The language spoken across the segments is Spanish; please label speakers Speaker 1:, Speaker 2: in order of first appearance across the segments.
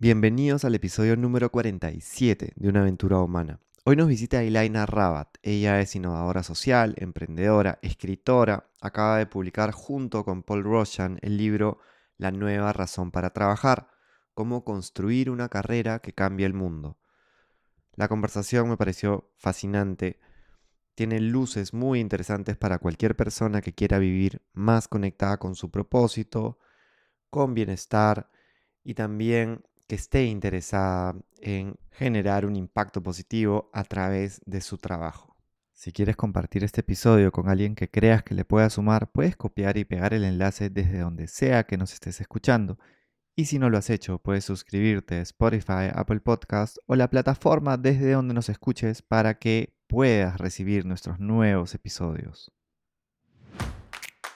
Speaker 1: Bienvenidos al episodio número 47 de Una aventura humana. Hoy nos visita Ilaina Rabat. Ella es innovadora social, emprendedora, escritora. Acaba de publicar junto con Paul Roshan el libro La nueva razón para trabajar, cómo construir una carrera que cambie el mundo. La conversación me pareció fascinante. Tiene luces muy interesantes para cualquier persona que quiera vivir más conectada con su propósito, con bienestar y también que esté interesada en generar un impacto positivo a través de su trabajo. Si quieres compartir este episodio con alguien que creas que le pueda sumar, puedes copiar y pegar el enlace desde donde sea que nos estés escuchando. Y si no lo has hecho, puedes suscribirte a Spotify, Apple Podcast o la plataforma desde donde nos escuches para que puedas recibir nuestros nuevos episodios.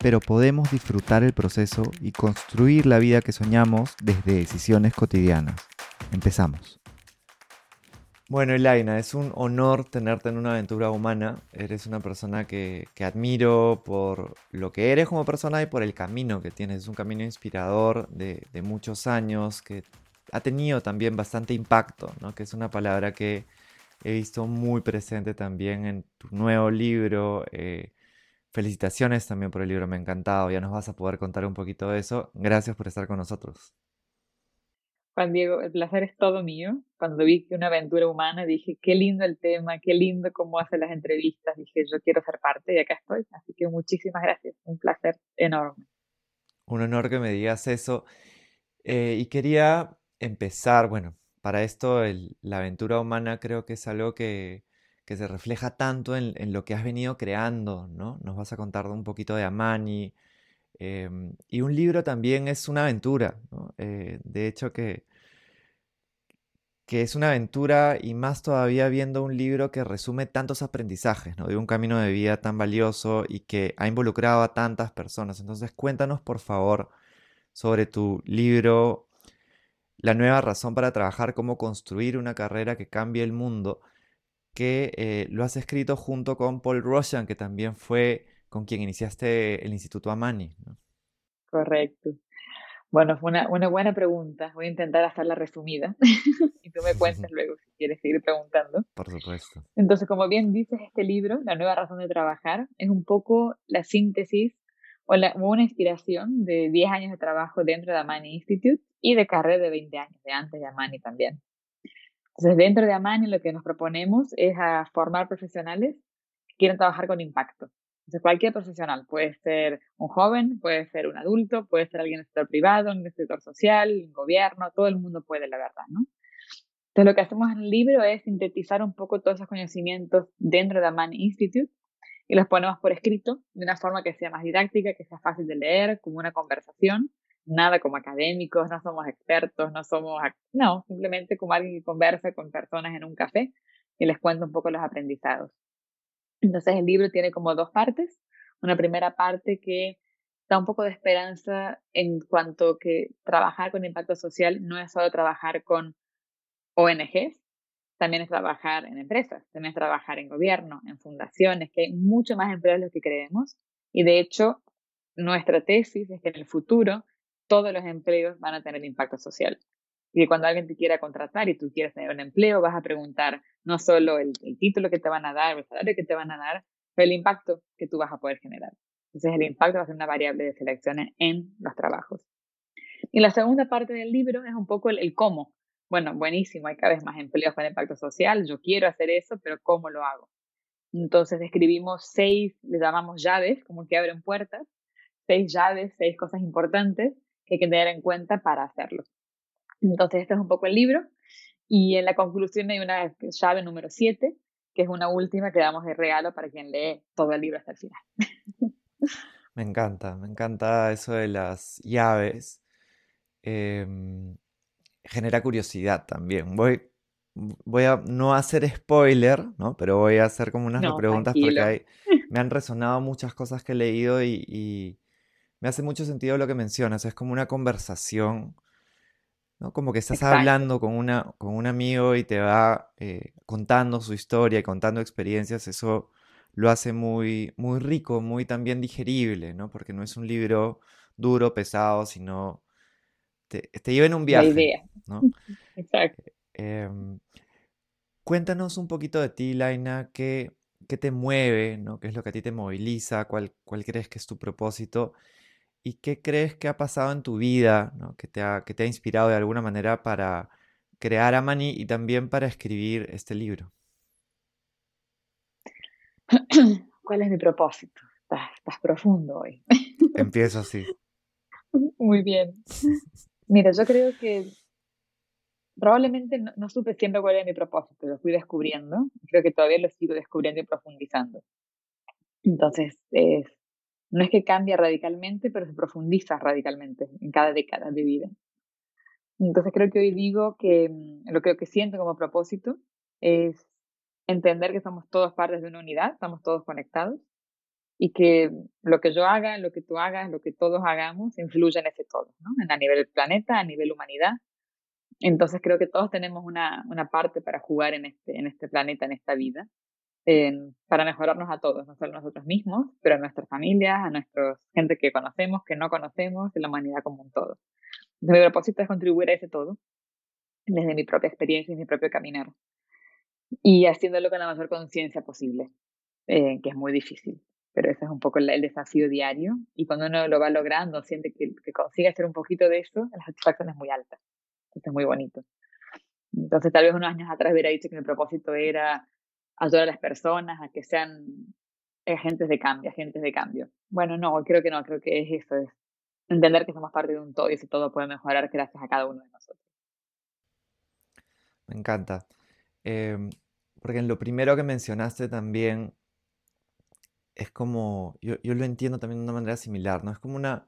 Speaker 1: pero podemos disfrutar el proceso y construir la vida que soñamos desde decisiones cotidianas. Empezamos. Bueno, Elaina, es un honor tenerte en una aventura humana. Eres una persona que, admiro por lo que eres como persona y por el camino que tienes. Es un camino inspirador de, muchos años que ha tenido también bastante impacto, ¿no? que es una palabra que he visto muy presente también en tu nuevo libro. Eh, Felicitaciones también por el libro, me ha encantado. Ya nos vas a poder contar un poquito de eso. Gracias por estar con nosotros.
Speaker 2: Juan Diego, el placer es todo mío. Cuando vi que una aventura humana, dije, qué lindo el tema, qué lindo cómo hace las entrevistas. Dije, yo quiero ser parte y acá estoy. Así que muchísimas gracias. Un placer enorme.
Speaker 1: Un honor que me digas eso. Eh, y quería empezar, bueno, para esto la aventura humana creo que es algo que, que se refleja tanto en, lo que has venido creando, ¿no? Nos vas a contar un poquito de Amani. Em, y un libro también es una aventura, ¿no? Eh, de hecho que, que es una aventura y más todavía viendo un libro que resume tantos aprendizajes, ¿no? De un camino de vida tan valioso y que ha involucrado a tantas personas. Entonces cuéntanos por favor sobre tu libro La nueva razón para trabajar, cómo construir una carrera que cambie el mundo que eh, lo has escrito junto con Paul Roshan, que también fue con quien iniciaste el Instituto Amani.
Speaker 2: Correcto. Bueno, fue una, una, buena pregunta. Voy a intentar hacerla resumida y tú me cuentas luego si quieres seguir preguntando.
Speaker 1: Por supuesto.
Speaker 2: Entonces, como bien dices, este libro, La nueva razón de trabajar, es un poco la síntesis o, la, una inspiración de 10 años de trabajo dentro de Amani Institute y de carrera de 20 años, de antes de Amani también. Entonces, dentro de Amani lo que nos proponemos es a formar profesionales que quieran trabajar con impacto. Entonces, cualquier profesional, puede ser un joven, puede ser un adulto, puede ser alguien en el sector privado, en el sector social, en gobierno, todo el mundo puede, la verdad, ¿no? Entonces, lo que hacemos en el libro es sintetizar un poco todos esos conocimientos dentro de Amani Institute y los ponemos por escrito de una forma que sea más didáctica, que sea fácil de leer, como una conversación, nada como académicos, no somos expertos, no somos, no, simplemente como alguien que conversa con personas en un café y les cuenta un poco los aprendizados. Entonces el libro tiene como dos partes. Una primera parte que da un poco de esperanza en cuanto que trabajar con impacto social no es solo trabajar con ONGs, también es trabajar en empresas, también es trabajar en gobierno, en fundaciones, que hay mucho más empleos de lo que creemos. Y de hecho, nuestra tesis es que en el futuro todos los empleos van a tener impacto social. Y cuando alguien te quiera contratar y tú quieres tener un empleo, vas a preguntar no solo el, título que te van a dar, el salario que te van a dar, pero el impacto que tú vas a poder generar. Entonces el impacto va a ser una variable de selección en los trabajos. Y la segunda parte del libro es un poco el, el cómo. Bueno, buenísimo, hay cada vez más empleos con impacto social, yo quiero hacer eso, pero ¿cómo lo hago? Entonces describimos seis, le llamamos llaves, como que abren puertas, seis llaves, seis cosas importantes que hay que tener en cuenta para hacerlo. Entonces, este es un poco el libro. Y en la conclusión hay una llave número 7, que es una última que damos de regalo para quien lee todo el libro hasta el final.
Speaker 1: Me encanta, me encanta eso de las llaves. Em, genera curiosidad también. Voy, voy a no hacer spoiler, ¿no? Pero voy a hacer como unas preguntas porque me han resonado muchas cosas que he leído y, me hace mucho sentido lo que mencionas. Es como una conversación, ¿no? Como que estás hablando con, una, con un amigo y te va eh, contando su historia y contando experiencias. Eso lo hace muy, muy rico, muy también digerible, ¿no? Porque no es un libro duro, pesado, sino te, te lleva en un viaje. La idea. ¿no?
Speaker 2: Exacto.
Speaker 1: Em, cuéntanos un poquito de ti, Laina, qué, qué te mueve, ¿no? ¿Qué es lo que a ti te moviliza? ¿Cuál, cuál crees que es tu propósito? ¿Y qué crees que ha pasado en tu vida, ¿no? que, te ha, que te ha inspirado de alguna manera para crear Amani y también para escribir este libro?
Speaker 2: ¿Cuál es mi propósito? Estás, profundo hoy.
Speaker 1: Empiezo así.
Speaker 2: Muy bien. Mira, yo creo que probablemente no, supe siempre cuál era mi propósito, lo fui descubriendo. Creo que todavía lo sigo descubriendo y profundizando. Entonces, no es que cambie radicalmente, pero se profundiza radicalmente en cada década de vida. Entonces creo que hoy digo que mm, lo que, que siento como propósito es entender que somos todos partes de una unidad, estamos todos conectados y que lo que yo haga, lo que tú hagas, lo que todos hagamos influye en ese todo, ¿no? a nivel del planeta, a nivel humanidad. Entonces creo que todos tenemos una, una parte para jugar en este, en este planeta, en esta vida, para mejorarnos a todos, no solo a nosotros mismos, pero a nuestras familias, a nuestra gente que conocemos, que no conocemos, y la humanidad como un todo. mi propósito es contribuir a ese todo, desde mi propia experiencia y mi propio caminar y haciéndolo con la mayor conciencia posible, eh, que es muy difícil. Pero ese es un poco el, desafío diario. Y cuando uno lo va logrando, siente que, que consigue hacer un poquito de eso, la satisfacción es muy alta. Esto es muy bonito. Entonces, tal vez unos años atrás hubiera dicho que mi propósito era ayudar a las personas a que sean agentes de cambio, agentes de cambio. Bueno, no, creo que no, creo que es eso, es entender que somos parte de un todo y ese todo puede mejorar gracias a cada uno de nosotros.
Speaker 1: Me encanta. Em, porque en lo primero que mencionaste también es como, yo, lo entiendo también de una manera similar, ¿no? Es como una,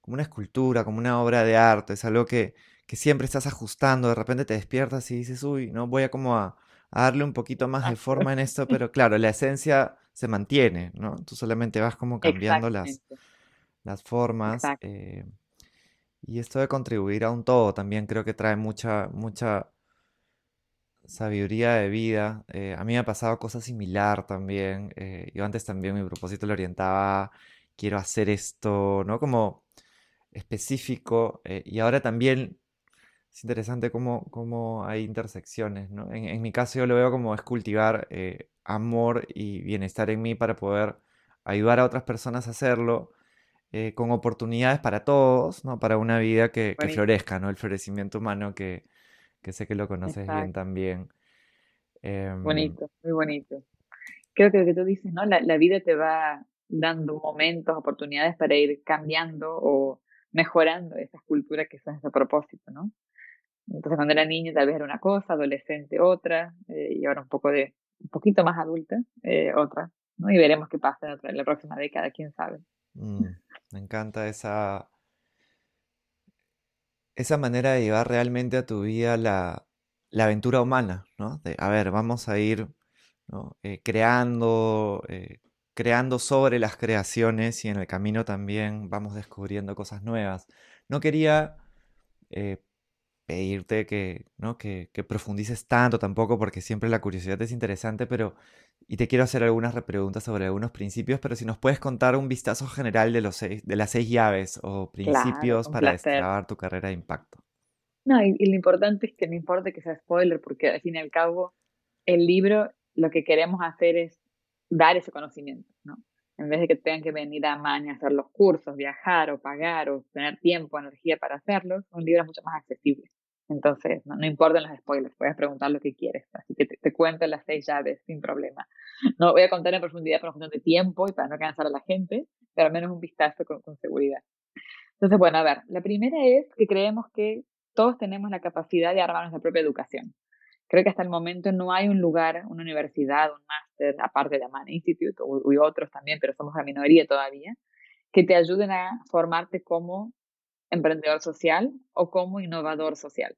Speaker 1: como una escultura, como una obra de arte, es algo que, que siempre estás ajustando, de repente te despiertas y dices, uy, ¿no? Voy a como a, darle un poquito más de forma en esto, pero claro, la esencia se mantiene, ¿no? Tú solamente vas como cambiando las, las formas. Eh, y esto de contribuir a un todo también creo que trae mucha, mucha sabiduría de vida. Eh, a mí me ha pasado cosas similar también. Eh, yo antes también mi propósito lo orientaba, quiero hacer esto, ¿no? Como específico. Y ahora también es interesante cómo, cómo hay intersecciones, ¿no? En, mi caso yo lo veo como es cultivar amor y bienestar en mí para poder ayudar a otras personas a hacerlo. con oportunidades para todos, ¿no? Para una vida que, que florezca, ¿no? El florecimiento humano que, que sé que lo conoces bien también.
Speaker 2: Em, bonito, muy bonito. Creo que lo que tú dices, ¿no? La, vida te va dando momentos, oportunidades para ir cambiando o mejorando esa cultura que son ese propósito, ¿no? Entonces cuando era niño tal vez era una cosa, adolescente otra, eh, y ahora un poco de, un poquito más adulta, eh, otra, ¿no? Y veremos qué pasa en, la próxima década, quién sabe.
Speaker 1: Mm, me encanta esa, esa manera de llevar realmente a tu vida la, aventura humana, ¿no? De, a ver, vamos a ir eh, creando, creando sobre las creaciones y en el camino también vamos descubriendo cosas nuevas. No quería pedirte que, ¿no? que, que, profundices tanto tampoco, porque siempre la curiosidad es interesante, pero y te quiero hacer algunas preguntas sobre algunos principios, pero si nos puedes contar un vistazo general de, los seis, de las seis llaves o principios para destrabar tu carrera de impacto.
Speaker 2: No, y, lo importante es que no importa que sea spoiler, porque al fin y al cabo el libro lo que queremos hacer es dar ese conocimiento, ¿no? En vez de que tengan que venir a Maña a hacer los cursos, viajar o pagar o tener tiempo, energía para hacerlos, un libro es mucho más accesible. Entonces, no, no, importan los spoilers, puedes preguntar lo que quieres. Así que te, cuento las seis llaves sin problema. No voy a contar en profundidad por cuestión de tiempo y para no cansar a la gente, pero al menos un vistazo con, con seguridad. Entonces, bueno, a ver, la primera es que creemos que todos tenemos la capacidad de armar nuestra propia educación. Creo que hasta el momento no hay un lugar, una universidad, un máster, aparte de Man Institute y otros también, pero somos la minoría todavía, que te ayuden a formarte como emprendedor social o como innovador social.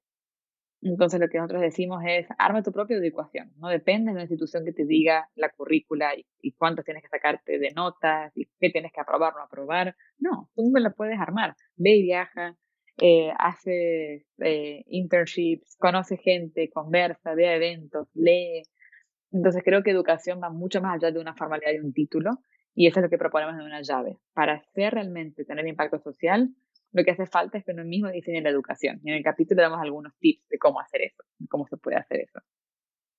Speaker 2: Entonces lo que nosotros decimos es, arma tu propia educación, no depende de una institución que te diga la currícula y, y cuánto tienes que sacarte de notas y qué tienes que aprobar o no aprobar. No, tú mismo la puedes armar. Ve y viaja, eh, hace eh, internships, conoce gente, conversa, ve a eventos, lee. Entonces creo que educación va mucho más allá de una formalidad y un título y eso es lo que proponemos en una llave. Para hacer realmente tener impacto social, lo que hace falta es que uno mismo diseñe la educación. Y en el capítulo damos algunos tips de cómo hacer eso, cómo se puede hacer eso.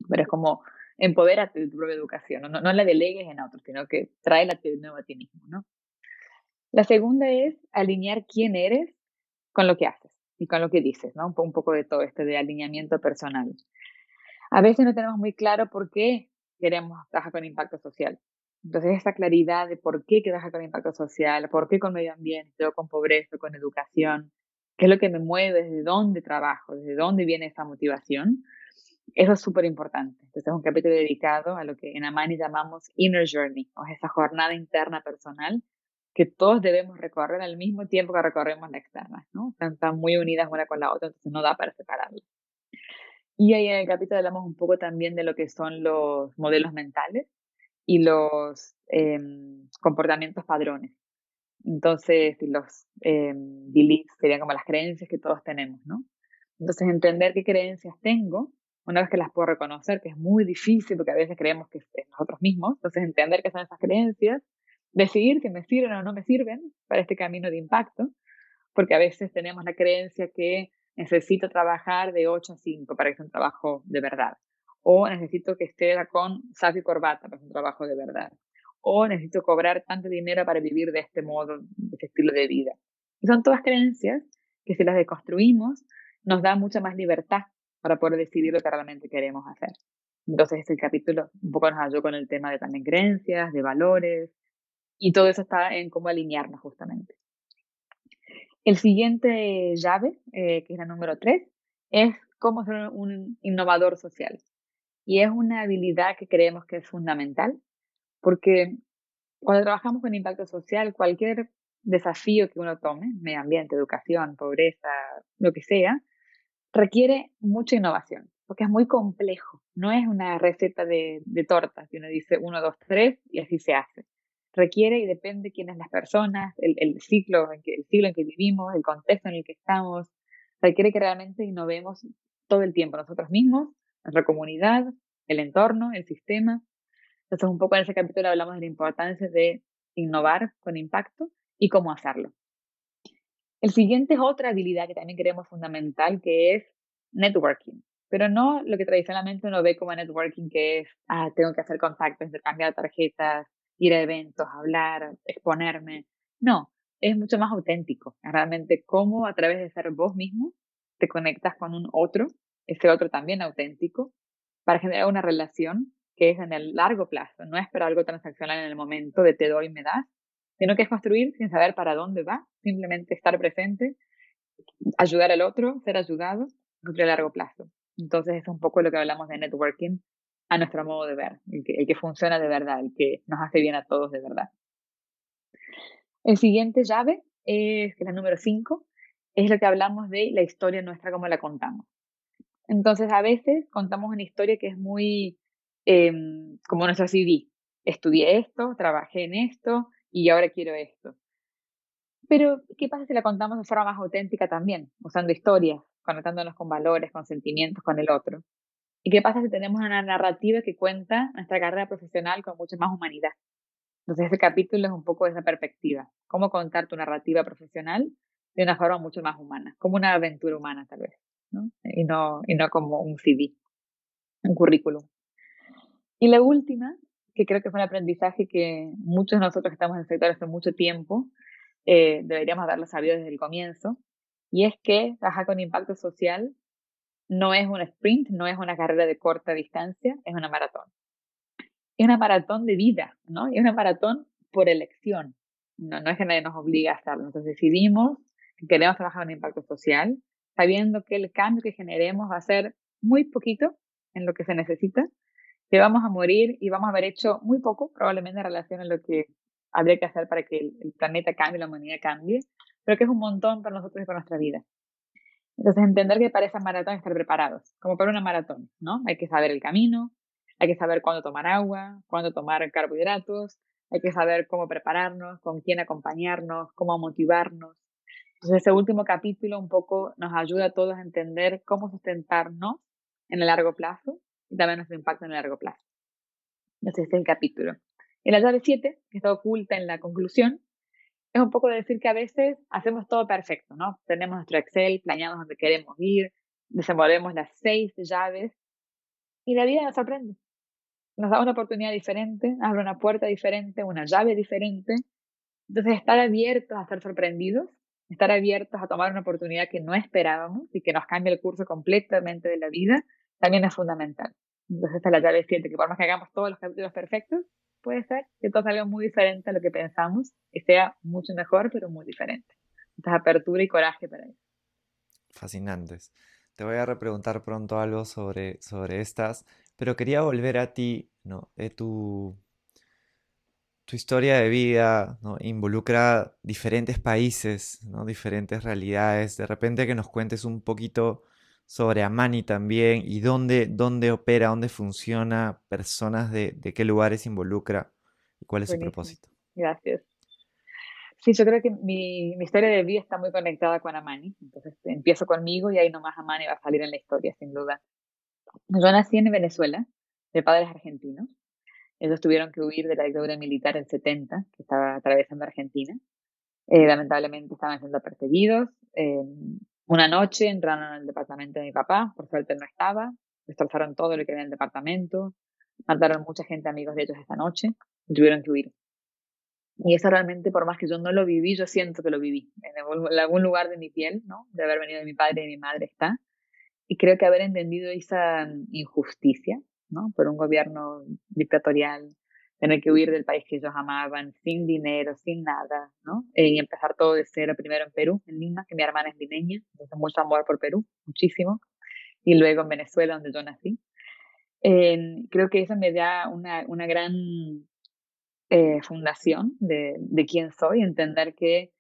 Speaker 2: Pero es como empodérate de tu propia educación, no, no la delegues en otros, sino que tráela de nuevo a ti mismo, ¿no? La segunda es alinear quién eres con lo que haces y con lo que dices, ¿no? Un, poco de todo este de alineamiento personal. A veces no tenemos muy claro por qué queremos trabajar con impacto social. Entonces, esa claridad de por qué trabajar con impacto social, por qué con medio ambiente, o con pobreza, con educación, qué es lo que me mueve, desde dónde trabajo, desde dónde viene esa motivación, eso es súper importante. Entonces, es un capítulo dedicado a lo que en Amani llamamos Inner Journey, o esa jornada interna personal que todos debemos recorrer al mismo tiempo que recorremos la externa, ¿no? Están, muy unidas una con la otra, entonces no da para separarlas. Y ahí en el capítulo hablamos un poco también de lo que son los modelos mentales y los em, comportamientos padrones. Entonces, los eh, beliefs serían como las creencias que todos tenemos, ¿no? Entonces, entender qué creencias tengo, una vez que las puedo reconocer, que es muy difícil porque a veces creemos que es nosotros mismos, entonces entender qué son esas creencias decidir que me sirven o no me sirven para este camino de impacto, porque a veces tenemos la creencia que necesito trabajar de 8 a 5 para que sea un trabajo de verdad, o necesito que esté con saco y corbata para que sea un trabajo de verdad, o necesito cobrar tanto dinero para vivir de este modo, de este estilo de vida. Y son todas creencias que si las deconstruimos nos da mucha más libertad para poder decidir lo que realmente queremos hacer. Entonces este capítulo un poco nos ayudó con el tema de también creencias, de valores, y todo eso está en cómo alinearnos justamente. El siguiente llave, eh, que es la número tres, es cómo ser un innovador social. Y es una habilidad que creemos que es fundamental, porque cuando trabajamos con impacto social, cualquier desafío que uno tome, medio ambiente, educación, pobreza, lo que sea, requiere mucha innovación, porque es muy complejo. No es una receta de, de torta que uno dice uno, dos, tres y así se hace requiere y depende de quiénes las personas, el, el, ciclo en que, el siglo en que vivimos, el contexto en el que estamos, requiere que realmente innovemos todo el tiempo nosotros mismos, nuestra comunidad, el entorno, el sistema. Entonces, un poco en ese capítulo hablamos de la importancia de innovar con impacto y cómo hacerlo. El siguiente es otra habilidad que también creemos fundamental, que es networking. Pero no lo que tradicionalmente uno ve como networking, que es, ah, tengo que hacer contactos, intercambiar tarjetas, ir a eventos, hablar, exponerme. No, es mucho más auténtico. Realmente cómo a través de ser vos mismo te conectas con un otro, ese otro también auténtico, para generar una relación que es en el largo plazo, no es para algo transaccional en el momento de te doy me das, sino que es construir sin saber para dónde va, simplemente estar presente, ayudar al otro, ser ayudado, a largo plazo. Entonces es un poco lo que hablamos de networking a nuestro modo de ver, el que, que funciona de verdad, el que nos hace bien a todos de verdad. El siguiente llave es la número 5, es lo que hablamos de la historia nuestra, como la contamos. Entonces, a veces contamos una historia que es muy eh, como nuestro CD. Estudié esto, trabajé en esto y ahora quiero esto. Pero, ¿qué pasa si la contamos de forma más auténtica también? Usando historias, conectándonos con valores, con sentimientos, con el otro. ¿Y qué pasa si tenemos una narrativa que cuenta nuestra carrera profesional con mucha más humanidad? Entonces, ese capítulo es un poco de esa perspectiva. Cómo contar tu narrativa profesional de una forma mucho más humana, como una aventura humana, tal vez, Y no, y no como un CD, un currículum. Y la última, que creo que fue un aprendizaje que muchos de nosotros que estamos en el sector hace mucho tiempo eh, deberíamos haberlo sabido desde el comienzo, y es que trabajar con impacto social no es un sprint, no es una carrera de corta distancia, es una maratón. Es una maratón de vida, ¿no? Es una maratón por elección. No, no es que nadie nos obligue a hacerlo. Entonces decidimos que queremos trabajar en impacto social, sabiendo que el cambio que generemos va a ser muy poquito en lo que se necesita, que vamos a morir y vamos a haber hecho muy poco, probablemente en relación a lo que habría que hacer para que el, planeta cambie, la humanidad cambie, pero que es un montón para nosotros y para nuestra vida. Entonces, entender que para esa maratón estar preparados, como para una maratón, ¿no? Hay que saber el camino, hay que saber cuándo tomar agua, cuándo tomar carbohidratos, hay que saber cómo prepararnos, con quién acompañarnos, cómo motivarnos. Entonces, ese último capítulo un poco nos ayuda a todos a entender cómo sustentarnos en el largo plazo y también nuestro impacto en el largo plazo. Entonces, este es el capítulo. Y la llave 7, que está oculta en la conclusión, es un poco de decir que a veces hacemos todo perfecto, ¿no? Tenemos nuestro Excel, planeamos donde queremos ir, desenvolvemos las seis llaves y la vida nos sorprende. Nos da una oportunidad diferente, abre una puerta diferente, una llave diferente. Entonces, estar abiertos a ser sorprendidos, estar abiertos a tomar una oportunidad que no esperábamos y que nos cambie el curso completamente de la vida, también es fundamental. Entonces, esta es la llave 7, que por más que hagamos todos los capítulos perfectos, puede ser que todo salga muy diferente a lo que pensamos y sea mucho mejor, pero muy diferente. Entonces, apertura y coraje para eso.
Speaker 1: Fascinantes. Te voy a repreguntar pronto algo sobre, sobre estas, pero quería volver a ti, ¿no? De tu, tu historia de vida, ¿no? Involucra diferentes países, ¿no? Diferentes realidades. De repente que nos cuentes un poquito sobre Amani también y dónde, dónde opera, dónde funciona, personas de, de qué lugares involucra y cuál es su propósito.
Speaker 2: Gracias. Sí, yo creo que mi, mi, historia de vida está muy conectada con Amani. Entonces empiezo conmigo y ahí nomás Amani va a salir en la historia, sin duda. Yo nací en Venezuela, de padres argentinos. Ellos tuvieron que huir de la dictadura militar en 70, que estaba atravesando Argentina. Eh, lamentablemente estaban siendo perseguidos. Eh, una noche entraron al departamento de mi papá, por suerte no estaba, destrozaron todo lo que había en el departamento, mataron mucha gente, amigos de ellos esa noche, y tuvieron que huir. Y eso realmente, por más que yo no lo viví, yo siento que lo viví. En algún lugar de mi piel, ¿no? De haber venido de mi padre y de mi madre está. Y creo que haber entendido esa injusticia, ¿no? Por un gobierno dictatorial, tener que huir del país que ellos amaban, sin dinero, sin nada, ¿no? Y empezar todo de cero, primero en Perú, en Lima, que mi hermana es limeña, entonces mucho amor por Perú, muchísimo, y luego en Venezuela, donde yo nací. Creo que eso me da una, una gran eh, fundación de, de quién soy, entender que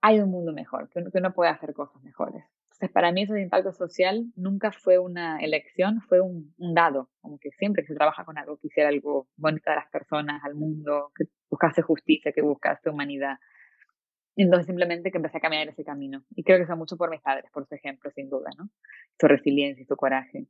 Speaker 2: hay un mundo mejor, que que uno puede hacer cosas mejores para mí eso de impacto social nunca fue una elección, fue un, dado, como que siempre que se trabaja con algo, que hiciera algo bonito a las personas, al mundo, que buscase justicia, que buscase humanidad. Entonces simplemente que empecé a caminar ese camino. Y creo que eso mucho por mis padres, por su ejemplo, sin duda, ¿no? Su resiliencia y su coraje.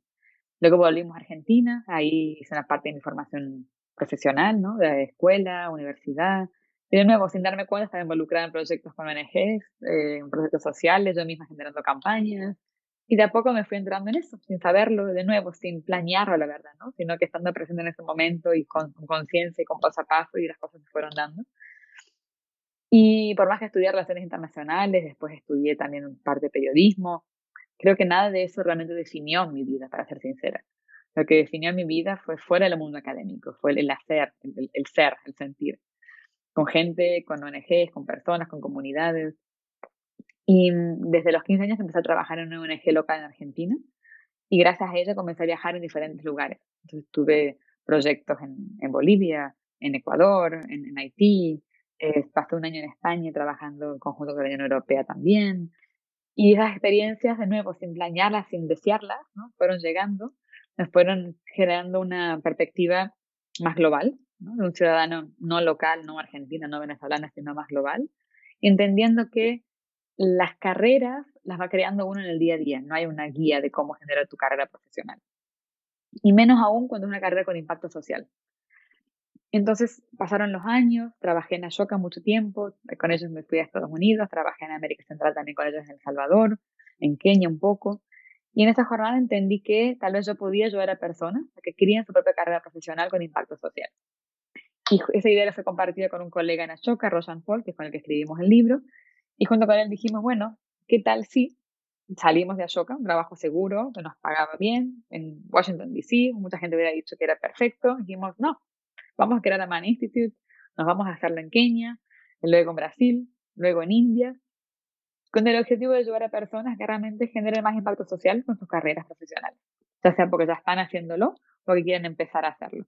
Speaker 2: Luego volvimos a Argentina, ahí hice una parte de mi formación profesional, ¿no? De escuela, universidad, y de nuevo, sin darme cuenta, estaba involucrada en proyectos con ONGs, eh, en proyectos sociales, yo misma generando campañas. Y de a poco me fui entrando en eso, sin saberlo, de nuevo, sin planearlo, la verdad, ¿no? Sino que estando presente en ese momento y con conciencia y con paso a paso y las cosas se fueron dando. Y por más que estudié relaciones internacionales, después estudié también parte de periodismo, creo que nada de eso realmente definió mi vida, para ser sincera. Lo que definió mi vida fue fuera del mundo académico, fue el hacer, el ser, el sentir con gente, con ONGs, con personas, con comunidades. Y mm, desde los 15 años empecé a trabajar en una ONG local en Argentina y gracias a ella comencé a viajar en diferentes lugares. Entonces tuve proyectos en, Bolivia, en Ecuador, en, en Haití, eh, pasé un año en España trabajando en conjunto con la Unión Europea también. Y esas experiencias, de nuevo, sin planearlas, sin desearlas, ¿no? fueron llegando, nos fueron generando una perspectiva más global de un ciudadano no local, no argentino, no venezolano, sino más global, entendiendo que las carreras las va creando uno en el día a día, no hay una guía de cómo generar tu carrera profesional. Y menos aún cuando es una carrera con impacto social. Entonces pasaron los años, trabajé en Ashoka mucho tiempo, con ellos me fui a Estados Unidos, trabajé en América Central también con ellos en El Salvador, en Kenia un poco. Y en esa jornada entendí que tal vez yo podía ayudar a personas que críen su propia carrera profesional con impacto social. Y esa idea fue compartida con un colega en Ashoka, Roshan Paul, que es con el que escribimos el libro. Y junto con él dijimos, bueno, ¿qué tal si salimos de Ashoka, un trabajo seguro, que nos pagaba bien, en Washington, D.C., mucha gente hubiera dicho que era perfecto. Dijimos, no, vamos a crear a Man Institute, nos vamos a hacerlo en Kenia, luego en Brasil, luego en India, con el objetivo de ayudar a personas que realmente generen más impacto social con sus carreras profesionales, ya sea porque ya están haciéndolo o porque quieren empezar a hacerlo.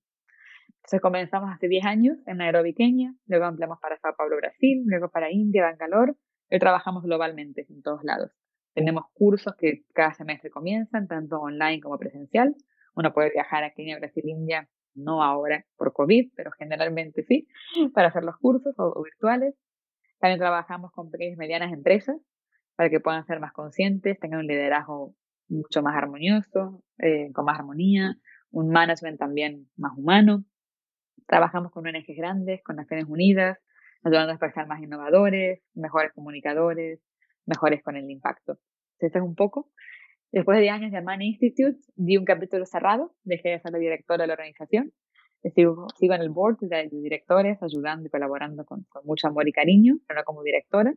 Speaker 2: Entonces comenzamos hace 10 años en Nairobi, Kenia, luego ampliamos para Sao Paulo, Brasil, luego para India, Bangalore, y trabajamos globalmente en todos lados. Tenemos cursos que cada semestre comienzan, tanto online como presencial. Uno puede viajar a Kenia, Brasil, India, no ahora por COVID, pero generalmente sí, para hacer los cursos o, virtuales. También trabajamos con pequeñas y medianas empresas para que puedan ser más conscientes, tengan un liderazgo mucho más armonioso, eh, con más armonía, un management también más humano. Trabajamos con ONGs grandes, con Naciones Unidas, ayudando a ser más innovadores, mejores comunicadores, mejores con el impacto. Esto es un poco. Después de 10 años de Money Institute, di un capítulo cerrado, dejé de ser la directora de la organización. Sigo, sigo en el board de directores, ayudando y colaborando con, con, mucho amor y cariño, pero no como directora.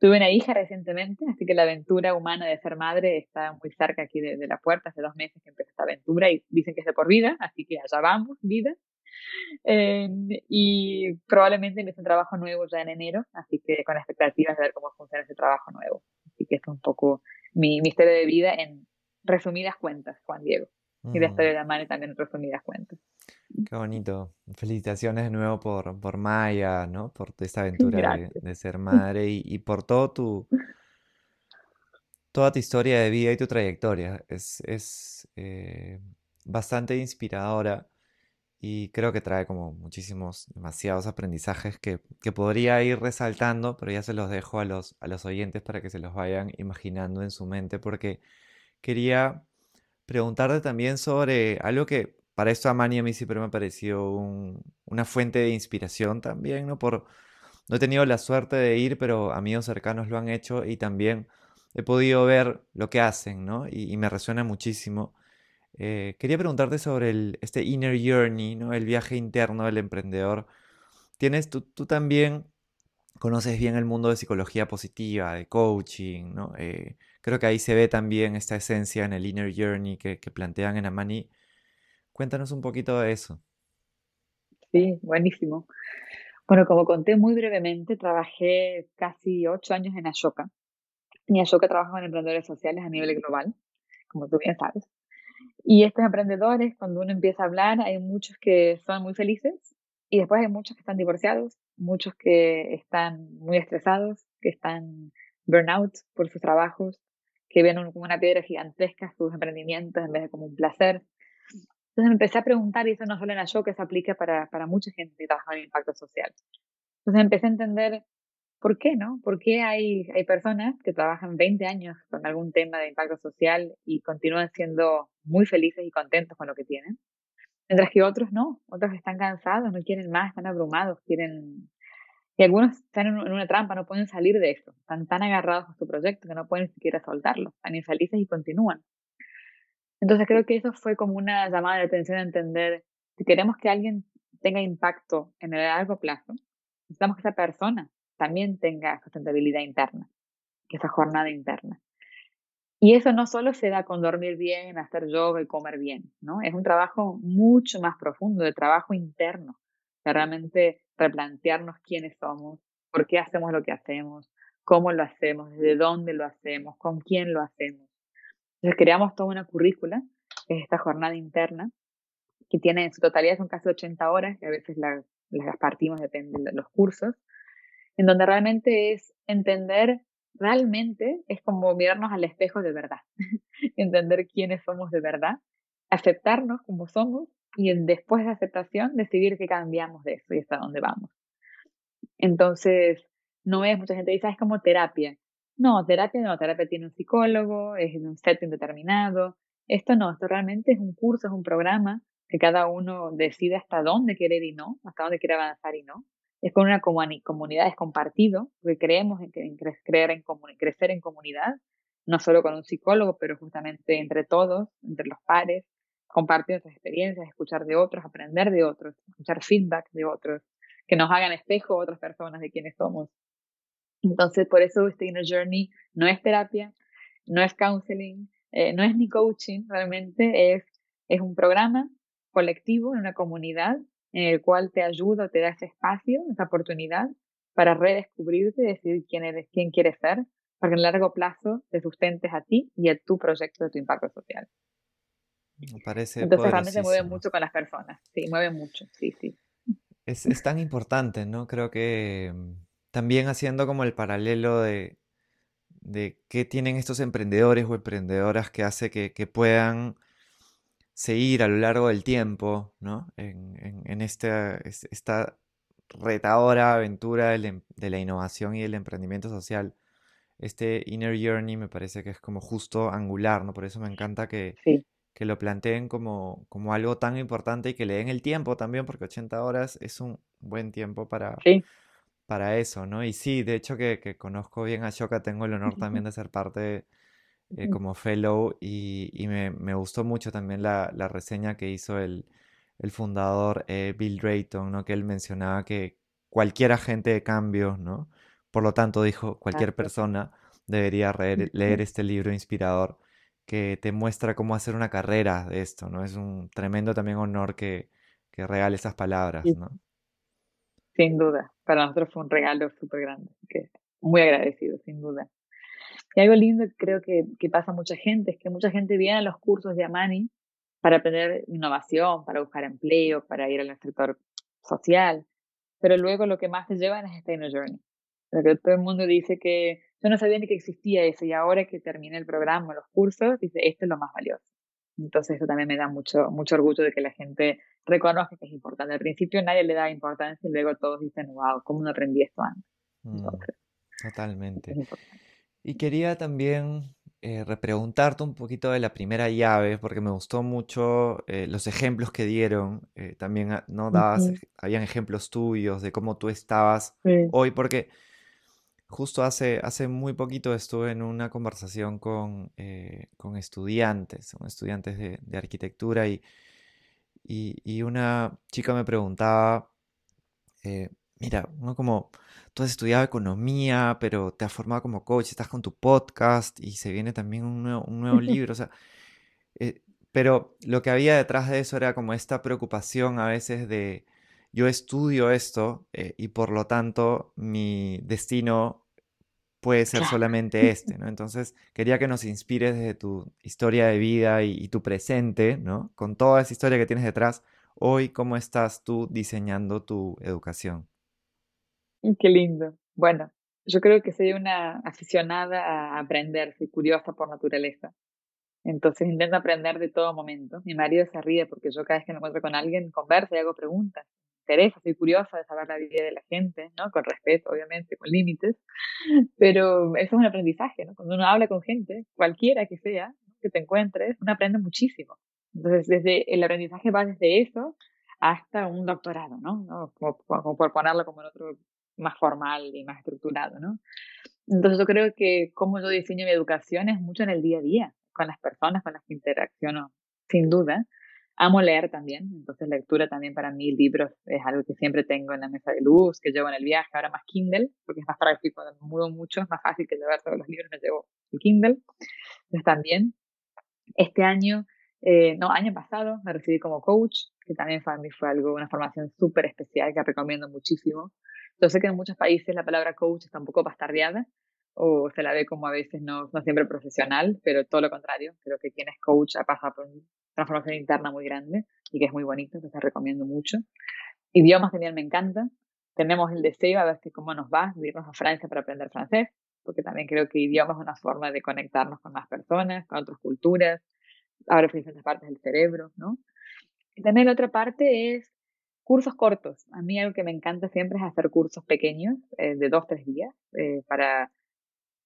Speaker 2: Tuve una hija recientemente, así que la aventura humana de ser madre está muy cerca aquí de, de la puerta. Hace dos meses que empezó esta aventura y dicen que es de por vida, así que allá vamos, vida. Eh, y probablemente empiece un trabajo nuevo ya en enero, así que con expectativas de ver cómo funciona ese trabajo nuevo. Así que esto es un poco mi, misterio de vida en resumidas cuentas, Juan Diego. Y la mm. historia de Amane también en resumidas cuentas.
Speaker 1: Qué bonito. Felicitaciones de nuevo por, por Maya, ¿no? Por esta aventura de, ser madre y, y, por todo tu, toda tu historia de vida y tu trayectoria. Es, es eh, bastante inspiradora y creo que trae como muchísimos, demasiados aprendizajes que, que, podría ir resaltando, pero ya se los dejo a los, a los oyentes para que se los vayan imaginando en su mente, porque quería preguntarte también sobre algo que para esto a Mani a mí siempre me ha parecido una fuente de inspiración también, ¿no? Por, no he tenido la suerte de ir, pero amigos cercanos lo han hecho y también he podido ver lo que hacen, ¿no? Y, y me resuena muchísimo. Eh, quería preguntarte sobre el, este inner journey, ¿no? el viaje interno del emprendedor. Tienes, tú, también conoces bien el mundo de psicología positiva, de coaching, ¿no? Eh, creo que ahí se ve también esta esencia en el inner journey que plantean en Amani. Cuéntanos un poquito de eso.
Speaker 2: Sí, buenísimo. Bueno, como conté muy brevemente, trabajé casi ocho años en Ashoka. Y Ashoka trabaja con emprendedores sociales a nivel global, como tú bien sabes. Y estos emprendedores, cuando uno empieza a hablar, hay muchos que son muy felices y después hay muchos que están divorciados, muchos que están muy estresados, que están burnout por sus trabajos, que ven como una piedra gigantesca sus emprendimientos en vez de como un placer. Entonces me empecé a preguntar, y eso no solo en yo, que se aplica para, para mucha gente que trabaja en impacto social. Entonces empecé a entender ¿Por qué no? ¿Por qué hay, hay personas que trabajan 20 años con algún tema de impacto social y continúan siendo muy felices y contentos con lo que tienen? Mientras que otros no, otros están cansados, no quieren más, están abrumados, quieren... Y algunos están en una trampa, no pueden salir de eso, están tan agarrados a su proyecto que no pueden ni siquiera soltarlo, están infelices y continúan. Entonces creo que eso fue como una llamada de atención a entender, si queremos que alguien tenga impacto en el largo plazo, necesitamos que esa persona también tenga sustentabilidad interna, que esa jornada interna. Y eso no solo se da con dormir bien, hacer yoga y comer bien, ¿no? Es un trabajo mucho más profundo, de trabajo interno, de realmente replantearnos quiénes somos, por qué hacemos lo que hacemos, cómo lo hacemos, desde dónde lo hacemos, con quién lo hacemos. Entonces creamos toda una currícula, que es esta jornada interna, que tiene en su totalidad son casi 80 horas, que a veces las, las partimos, depende de los cursos, en donde realmente es entender, realmente es como mirarnos al espejo de verdad, entender quiénes somos de verdad, aceptarnos como somos y después de aceptación decidir que cambiamos de eso y hasta dónde vamos. Entonces, no es, mucha gente dice, ah, es como terapia. No, terapia no, terapia tiene un psicólogo, es en un setting determinado. Esto no, esto realmente es un curso, es un programa que cada uno decide hasta dónde quiere ir y no, hasta dónde quiere avanzar y no es con una comunidad, es compartido, porque creemos en, creer en crecer en comunidad, no solo con un psicólogo, pero justamente entre todos, entre los pares, compartir nuestras experiencias, escuchar de otros, aprender de otros, escuchar feedback de otros, que nos hagan espejo otras personas de quienes somos. Entonces, por eso este Inner Journey no es terapia, no es counseling, eh, no es ni coaching, realmente es, es un programa colectivo en una comunidad en el cual te ayuda, te da ese espacio, esa oportunidad para redescubrirte y decidir quién eres, quién quieres ser, para que en largo plazo te sustentes a ti y a tu proyecto de tu impacto social.
Speaker 1: Me parece
Speaker 2: Entonces realmente mueve mucho con las personas, sí, mueve mucho, sí, sí.
Speaker 1: Es, es tan importante, ¿no? Creo que mm, también haciendo como el paralelo de, de qué tienen estos emprendedores o emprendedoras que hace que, puedan seguir a lo largo del tiempo, ¿no? En, esta, esta retadora aventura em, de la innovación y el emprendimiento social. Este Inner Journey me parece que es como justo angular, ¿no? Por eso me encanta que, que lo planteen como, como algo tan importante y que le den el tiempo también, porque 80 horas es un buen tiempo para, para eso, ¿no? Y sí, de hecho que, conozco bien a Shoka, tengo el honor también de ser parte eh, como fellow y, me, gustó mucho también la, reseña que hizo el, fundador eh, Bill Drayton, ¿no? Que él mencionaba que cualquier agente de cambio, ¿no? Por lo tanto, dijo, cualquier persona debería leer este libro inspirador que te muestra cómo hacer una carrera de esto, ¿no? Es un tremendo también honor que, que regale esas palabras, ¿no?
Speaker 2: Sin duda, para nosotros fue un regalo súper grande, que muy agradecido, sin duda. Y algo lindo que creo que, que pasa a mucha gente es que mucha gente viene a los cursos de Amani para aprender innovación, para buscar empleo, para ir al sector social, pero luego lo que más se llevan es este inner journey. Porque todo el mundo dice que yo no sabía ni que existía eso y ahora que terminé el programa, los cursos, dice, esto es lo más valioso. Entonces eso también me da mucho, mucho orgullo de que la gente reconozca que es importante. Al principio nadie le da importancia y luego todos dicen, wow, ¿cómo no aprendí esto antes?
Speaker 1: Mm, totalmente. Y quería también eh, repreguntarte un poquito de la primera llave, porque me gustó mucho eh, los ejemplos que dieron. Eh, también ah, no dabas, habían ejemplos tuyos de cómo tú estabas hoy, porque Justo hace, hace muy poquito estuve en una conversación con, con estudiantes, estudiantes de, arquitectura y, y, una chica me preguntaba, mira, ¿no? como tú has estudiado economía, pero te has formado como coach, estás con tu podcast y se viene también un nuevo, un nuevo libro, o sea, eh, pero lo que había detrás de eso era como esta preocupación a veces de yo estudio esto eh, y por lo tanto mi destino puede ser solamente este, ¿no? Entonces, quería que nos inspires desde tu historia de vida y, tu presente, ¿no? Con toda esa historia que tienes detrás, hoy, ¿cómo estás tú diseñando tu educación?
Speaker 2: Qué lindo. Bueno, yo creo que soy una aficionada a aprender, soy curiosa por naturaleza. Entonces intento aprender de todo momento. Mi marido se ríe porque yo cada vez que me encuentro con alguien converso y hago preguntas interesa, soy curiosa de saber la vida de la gente, ¿no? Con respeto, obviamente, con límites, pero eso es un aprendizaje, ¿no? Cuando uno habla con gente, cualquiera que sea, que te encuentres, uno aprende muchísimo. Entonces, desde el aprendizaje va desde eso hasta un doctorado, ¿no? Como, como, por ponerlo como en otro más formal y más estructurado, ¿no? Entonces yo creo que como yo diseño mi educación es mucho en el día a día, con las personas con las que interacciono, sin duda, Amo leer también, entonces lectura también para mí, libros es algo que siempre tengo en la mesa de luz, que llevo en el viaje, ahora más Kindle, porque es más práctico, cuando mudo mucho, es más fácil que llevar todos los libros, me llevo el Kindle. Entonces también, este año, eh, no, año pasado me recibí como coach, que también para mí fue algo, una formación súper especial que recomiendo muchísimo. Yo sé que en muchos países la palabra coach está un poco bastardeada, o se la ve como a veces no, no siempre profesional, pero todo lo contrario, creo que quien es coach ha pasado por un transformación interna muy grande y que es muy bonito, entonces recomiendo mucho. Idiomas también me encanta. Tenemos el deseo a ver si cómo nos va de irnos a Francia para aprender francés, porque también creo que idioma es una forma de conectarnos con más personas, con otras culturas, abre diferentes partes del cerebro, ¿no? Y también la otra parte es cursos cortos. A mí algo que me encanta siempre es hacer cursos pequeños, eh, de dos, tres días, eh, para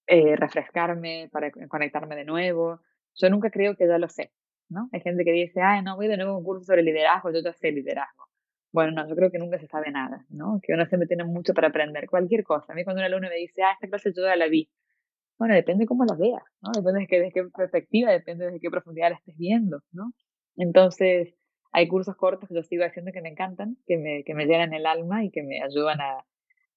Speaker 2: eh, refrescarme, para conectarme de nuevo. Yo nunca creo que ya lo sé. ¿no? Hay gente que dice, ah, no, voy de nuevo a un curso sobre liderazgo, yo ya sé liderazgo. Bueno, no, yo creo que nunca se sabe nada, ¿no? Que uno siempre tiene mucho para aprender, cualquier cosa. A mí cuando un alumno me dice, ah, esta clase yo ya la vi. Bueno, depende de cómo la veas, ¿no? Depende de qué, qué perspectiva, depende de qué profundidad la estés viendo, ¿no? Entonces, hay cursos cortos que yo sigo haciendo que me encantan, que me, que me llenan el alma y que me ayudan a,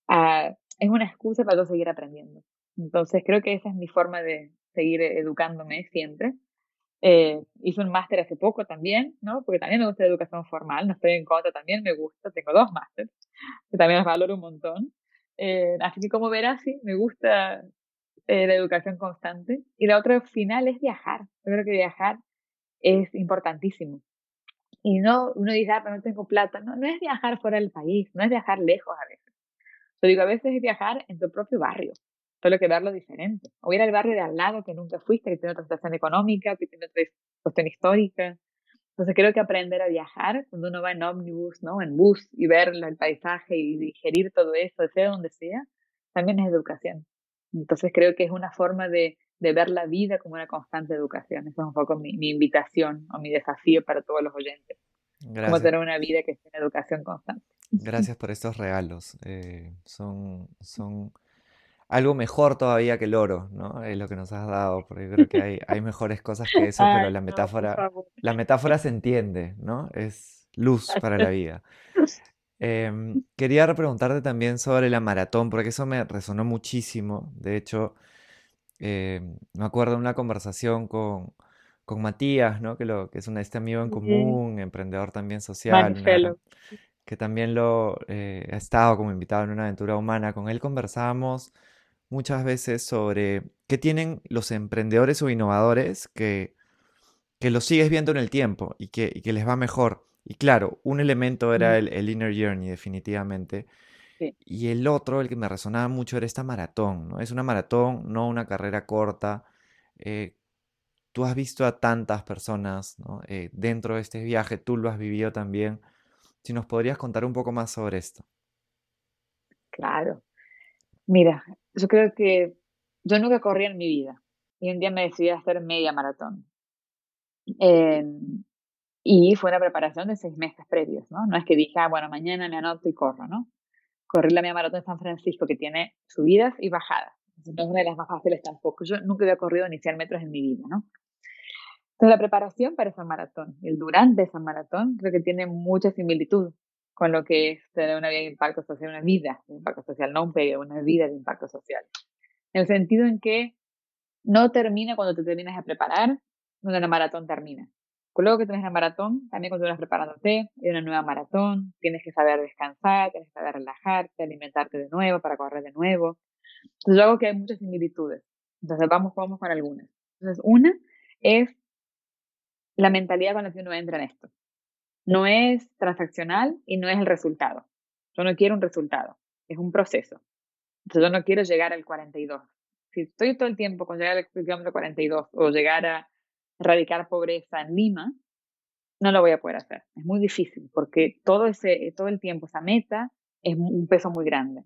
Speaker 2: a... Es una excusa para yo seguir aprendiendo. Entonces, creo que esa es mi forma de seguir educándome siempre eh, hice un máster hace poco también, ¿no? Porque también me gusta la educación formal, no estoy en contra, también me gusta, tengo dos másteres, que también los valoro un montón. Eh, así que como verás, sí, me gusta eh, la educación constante. Y la otra final es viajar. Yo creo que viajar es importantísimo. Y no, uno dice, ah, pero no tengo plata. No, no es viajar fuera del país, no es viajar lejos a veces. Yo digo, a veces es viajar en tu propio barrio solo que verlo diferente. O ir al barrio de al lado que nunca fuiste, que tiene otra situación económica, que tiene otra cuestión histórica. Entonces creo que aprender a viajar, cuando uno va en ómnibus, ¿no? En bus y ver el paisaje y digerir todo eso, sea donde sea, también es educación. Entonces creo que es una forma de, de ver la vida como una constante educación. Eso es un poco mi, mi invitación o mi desafío para todos los oyentes. Gracias. Como tener una vida que esté en educación constante.
Speaker 1: Gracias por estos regalos. Eh, son, son algo mejor todavía que el oro, ¿no? Es lo que nos has dado, porque creo que hay, hay mejores cosas que eso, pero la metáfora, la metáfora se entiende, ¿no? Es luz para la vida. Em, quería preguntarte también sobre la maratón, porque eso me resonó muchísimo. De hecho, em, me acuerdo de una conversación con, con Matías, ¿no? Que, lo, que es un, este amigo en común, emprendedor también social, que también lo eh, ha estado como invitado en una aventura humana. Con él conversábamos muchas veces sobre qué tienen los emprendedores o innovadores que, que los sigues viendo en el tiempo y que, y que les va mejor. Y claro, un elemento era el, el Inner Journey, definitivamente. Y el otro, el que me resonaba mucho, era esta maratón, ¿no? Es una maratón, no una carrera corta. Eh, tú has visto a tantas personas ¿no? eh, dentro de este viaje, tú lo has vivido también. Si nos podrías contar un poco más sobre esto.
Speaker 2: Claro. Mira, yo creo que yo nunca corrí en mi vida y un día me decidí a hacer media maratón. Em, y fue una preparación de seis meses previos, ¿no? Es que dije, ah, bueno, mañana me anoto y corro, ¿no? Corrí la media maratón de San Francisco que tiene subidas y bajadas. No es una de las más fáciles tampoco. Yo nunca había corrido ni 100 metros en mi vida, ¿no? Entonces la preparación para esa maratón, el durante esa maratón, creo que tiene mucha similitud con lo que es tener una vida de impacto social, una vida de impacto social, no un periodo, una vida de impacto social. En el sentido en que no termina cuando te terminas de preparar, donde la maratón termina. Luego que tienes la maratón, también estás preparándote, hay una nueva maratón, tienes que saber descansar, tienes que saber relajarte, alimentarte de nuevo para correr de nuevo. Entonces yo hago que hay muchas similitudes. Entonces vamos, vamos con algunas. Entonces una es la mentalidad con la que uno entra en esto. No es transaccional y no es el resultado. Yo no quiero un resultado, es un proceso. Entonces yo no quiero llegar al 42. Si estoy todo el tiempo con llegar al kilómetro 42 o llegar a erradicar pobreza en Lima, no lo voy a poder hacer. Es muy difícil porque todo, ese, todo el tiempo esa meta es un peso muy grande.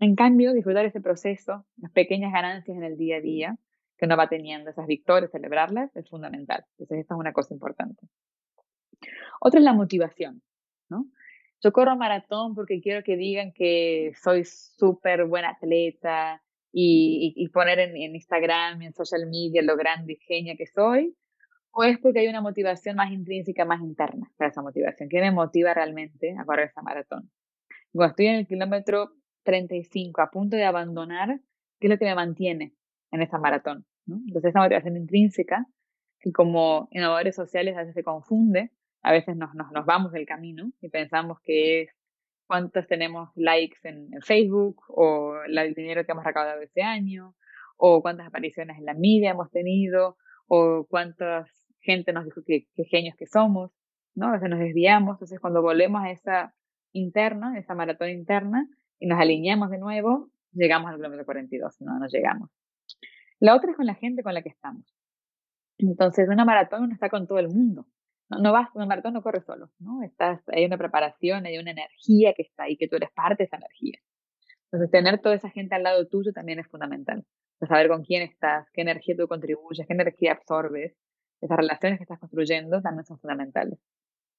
Speaker 2: En cambio, disfrutar ese proceso, las pequeñas ganancias en el día a día que uno va teniendo, esas victorias, celebrarlas, es fundamental. Entonces, esta es una cosa importante. Otra es la motivación, ¿no? Yo corro maratón porque quiero que digan que soy súper buena atleta y, poner en, en, Instagram en social media lo grande y genia que soy, o es porque hay una motivación más intrínseca, más interna para esa motivación. ¿Qué me motiva realmente a correr esa maratón? Cuando estoy en el kilómetro 35, a punto de abandonar, ¿qué es lo que me mantiene en esa maratón? ¿no? Entonces, esa motivación intrínseca, que como innovadores sociales a veces se confunde, a veces nos, nos, nos vamos del camino y pensamos que es cuántos tenemos likes en, Facebook o el dinero que hemos recaudado este año o cuántas apariciones en la media hemos tenido o cuánta gente nos dijo que, genios que somos, ¿no? A nos desviamos, entonces cuando volvemos a esa interna, esa maratón interna y nos alineamos de nuevo, llegamos al kilómetro 42, no, no llegamos. La otra es con la gente con la que estamos. Entonces, una maratón uno está con todo el mundo no, vas, un maratón no corre solo, ¿no? Estás, hay una preparación, hay una energía que está ahí, que tú eres parte de esa energía. Entonces, tener toda esa gente al lado tuyo también es fundamental. saber con quién estás, qué energía tú contribuyes, qué energía absorbes, esas relaciones que estás construyendo también son fundamentales.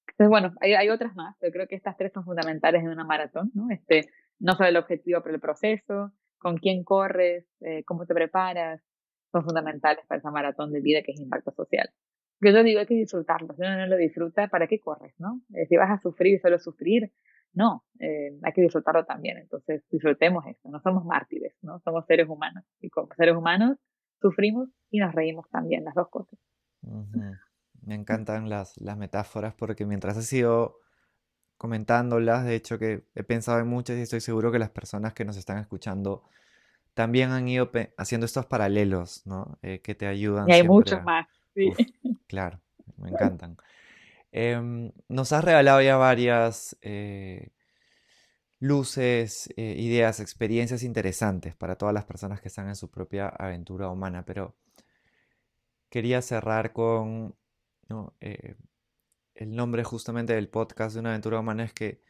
Speaker 2: Entonces, bueno, hay, hay otras más, pero creo que estas tres son fundamentales en una maratón, ¿no? Este, no solo el objetivo, pero el proceso, con quién corres, eh, cómo te preparas, son fundamentales para esa maratón de vida que es impacto social. Yo digo, hay que disfrutarlo. Si uno no lo disfruta, ¿para qué corres, no? Eh, si vas a sufrir y solo sufrir, no, eh, hay que disfrutarlo también. Entonces, disfrutemos esto. No somos mártires, ¿no? Somos seres humanos. Y como seres humanos, sufrimos y nos reímos también, las dos cosas.
Speaker 1: Me encantan las, las metáforas porque mientras he sido comentándolas, de hecho que he pensado en muchas y estoy seguro que las personas que nos están escuchando también han ido haciendo estos paralelos, ¿no? Eh, que te ayudan.
Speaker 2: Y hay muchos más.
Speaker 1: Claro, me encantan. Em, nos has regalado ya varias, eh, luces, eh, ideas, experiencias interesantes para todas las personas que están en su propia aventura humana. Pero quería cerrar con eh, el nombre justamente del podcast de una aventura humana es que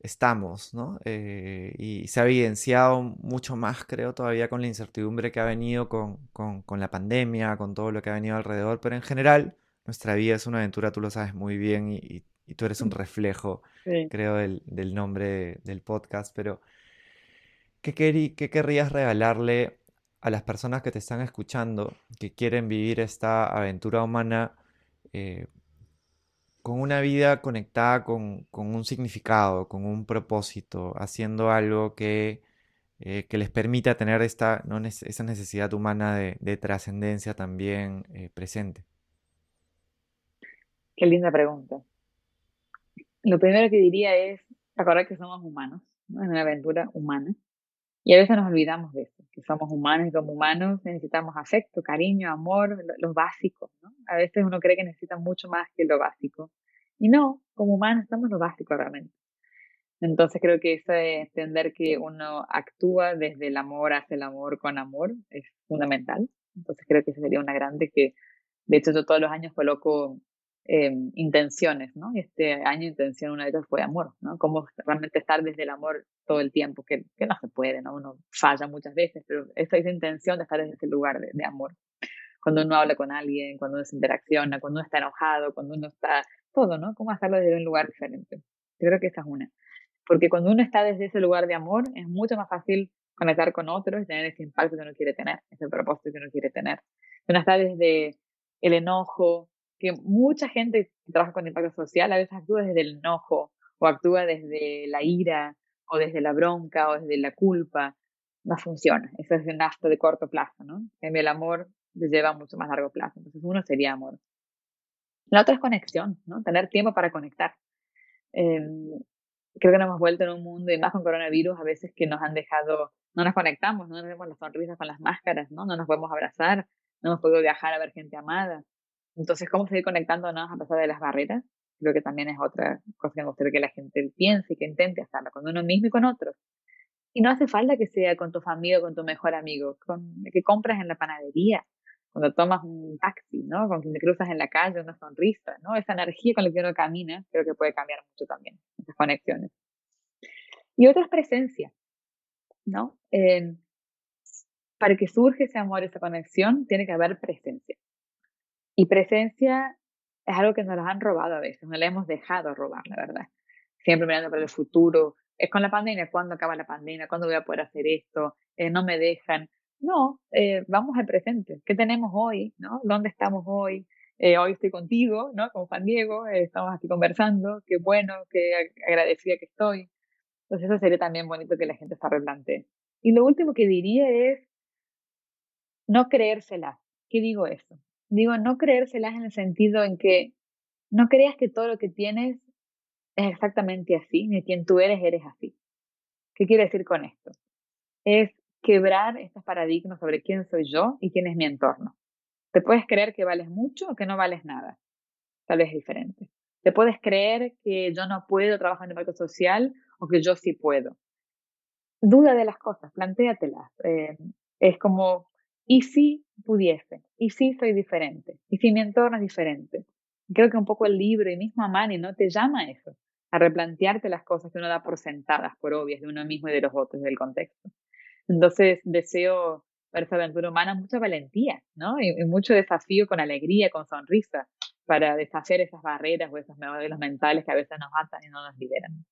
Speaker 1: estamos, ¿no? Eh, y se ha evidenciado mucho más, creo, todavía con la incertidumbre que ha venido con, la pandemia, con todo lo que ha venido alrededor, pero en general nuestra vida es una aventura, tú lo sabes muy bien y, tú eres un reflejo, creo, del, nombre del podcast, pero ¿qué, ¿qué querrías regalarle a las personas que te están escuchando, que quieren vivir esta aventura humana? Eh, con una vida conectada con, un significado, con un propósito, haciendo algo que, eh, que les permita tener esta, esa necesidad humana de, trascendencia también eh, presente?
Speaker 2: Qué linda pregunta. Lo primero que diría es recordar que somos humanos, ¿no? es una aventura humana. Y a veces nos olvidamos de eso, que somos humanos y como humanos necesitamos afecto, cariño, amor, los básicos. ¿no? A veces uno cree que necesita mucho más que lo básico. Y no, como humanos estamos lo básico realmente. Entonces creo que eso de entender que uno actúa desde el amor hacia el amor con amor es fundamental. Entonces creo que esa sería una grande que, de hecho, yo todos los años coloco eh, intenciones, ¿no? Y este año intención, una de ellas fue amor, ¿no? Cómo realmente estar desde el amor todo el tiempo, que, que no se puede, ¿no? Uno falla muchas veces, pero esa es intención de estar desde ese lugar de, de amor. Cuando uno habla con alguien, cuando uno se interacciona, cuando uno está enojado, cuando uno está todo, ¿no? Cómo hacerlo desde un lugar diferente. Yo creo que esa es una. Porque cuando uno está desde ese lugar de amor, es mucho más fácil conectar con otros y tener ese impacto que uno quiere tener, ese propósito que uno quiere tener. Uno está desde el enojo, que mucha gente que trabaja con impacto social a veces actúa desde el enojo o actúa desde la ira o desde la bronca o desde la culpa. No funciona. Eso es un gasto de corto plazo, ¿no? En el amor se lleva mucho más largo plazo. Entonces uno sería amor. La otra es conexión, ¿no? Tener tiempo para conectar. Em, creo que nos hemos vuelto en un mundo, y más con coronavirus, a veces que nos han dejado, no nos conectamos, no nos vemos las sonrisas con las máscaras, ¿no? No nos podemos abrazar, no hemos podido viajar a ver gente amada. Entonces, ¿cómo seguir conectándonos a pesar de las barreras? Creo que también es otra cosa que me gustaría que la gente piense y que intente hacerlo con uno mismo y con otros. Y no hace falta que sea con tu familia o con tu mejor amigo, con que compras en la panadería, cuando tomas un taxi, ¿no? Con quien te cruzas en la calle, una sonrisa, ¿no? Esa energía con la que uno camina, creo que puede cambiar mucho también, esas conexiones. Y otra es presencia, ¿no? para que surge ese amor, esa conexión, tiene que haber presencia. Y presencia es algo que nos las han robado a veces, no le hemos dejado robar, la verdad. Siempre mirando para el futuro. Es con la pandemia, ¿cuándo acaba la pandemia? ¿Cuándo voy a poder hacer esto? Eh, no me dejan. No, eh, vamos al presente. ¿Qué tenemos hoy? ¿no? ¿Dónde estamos hoy? Eh, hoy estoy contigo, ¿no? Con Juan Diego, estamos aquí conversando, qué bueno, qué agradecida que estoy. Entonces eso sería también bonito que la gente se replantee. Y lo último que diría es no creérselas. ¿Qué digo eso? Digo no creérselas en el sentido en que no creas que todo lo que tienes es exactamente así, ni quien tú eres eres así. ¿Qué quiere decir con esto? Es quebrar estos paradigmas sobre quién soy yo y quién es mi entorno. Te puedes creer que vales mucho o que no vales nada. Tal vez es diferente. Te puedes creer que yo no puedo trabajar en el marco social o que yo sí puedo. Duda de las cosas, plantéatelas. Eh, es como, ¿y si pudiese? ¿Y si soy diferente? ¿Y si mi entorno es diferente? Creo que un poco el libro y mismo Amani no te llama a eso, a replantearte las cosas que uno da por sentadas, por obvias, de uno mismo y de los otros, del contexto. Entonces deseo para esa aventura humana mucha valentía, ¿no? Y, mucho desafío con alegría, con sonrisa, para deshacer esas barreras o esos modelos mentales que a veces nos atan y no nos liberan.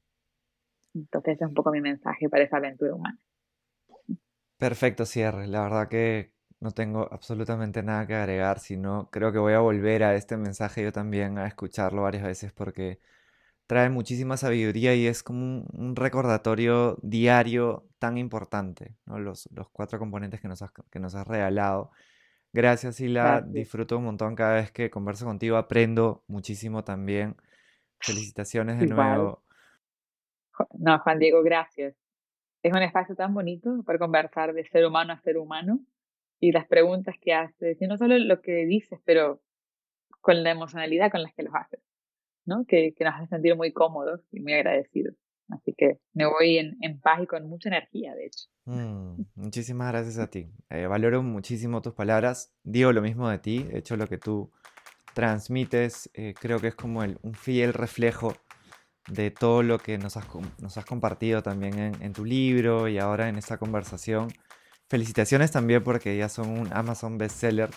Speaker 2: Entonces ese es un poco mi mensaje para esa aventura humana.
Speaker 1: Perfecto cierre. La verdad que no tengo absolutamente nada que agregar, sino creo que voy a volver a este mensaje yo también a escucharlo varias veces porque trae muchísima sabiduría y es como un, recordatorio diario tan importante, los, los, cuatro componentes que nos, has, que nos has regalado. Gracias, Sila. Disfruto un montón cada vez que converso contigo. Aprendo muchísimo también. Felicitaciones de nuevo.
Speaker 2: No, Juan Diego, gracias. Es un espacio tan bonito para conversar de ser humano a ser humano y las preguntas que haces, y no solo lo que dices, pero con la emocionalidad con la que los haces. ¿no? Que, que nos hace sentir muy cómodos y muy agradecidos. Así que me voy en, en paz y con mucha energía, de hecho.
Speaker 1: Mm, muchísimas gracias a ti. Eh, valoro muchísimo tus palabras. Digo lo mismo de ti. De hecho, lo que tú transmites eh, creo que es como el, un fiel reflejo de todo lo que nos has, nos has compartido también en, en, tu libro y ahora en esta conversación. Felicitaciones también porque ya son un Amazon bestseller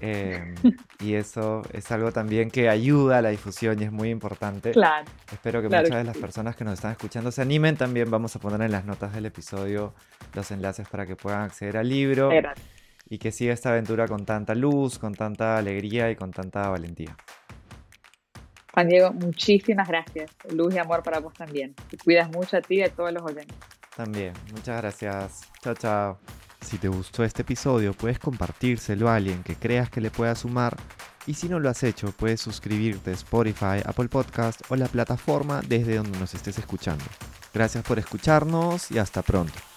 Speaker 1: eh, y eso es algo también que ayuda a la difusión y es muy importante.
Speaker 2: Claro.
Speaker 1: Espero que muchas de las personas que nos están escuchando se animen también. Vamos a poner en las notas del episodio los enlaces para que puedan acceder al libro y que siga esta aventura con tanta luz, con tanta alegría y con tanta valentía.
Speaker 2: Juan Diego, muchísimas gracias. Luz y amor para vos también. Te cuidas mucho a ti y a todos los oyentes.
Speaker 1: También, muchas gracias. Chao, chao. Si te gustó este episodio, puedes compartírselo a alguien que creas que le pueda sumar. Y si no lo has hecho, puedes suscribirte a Spotify, Apple Podcast o la plataforma desde donde nos estés escuchando. Gracias por escucharnos y hasta pronto.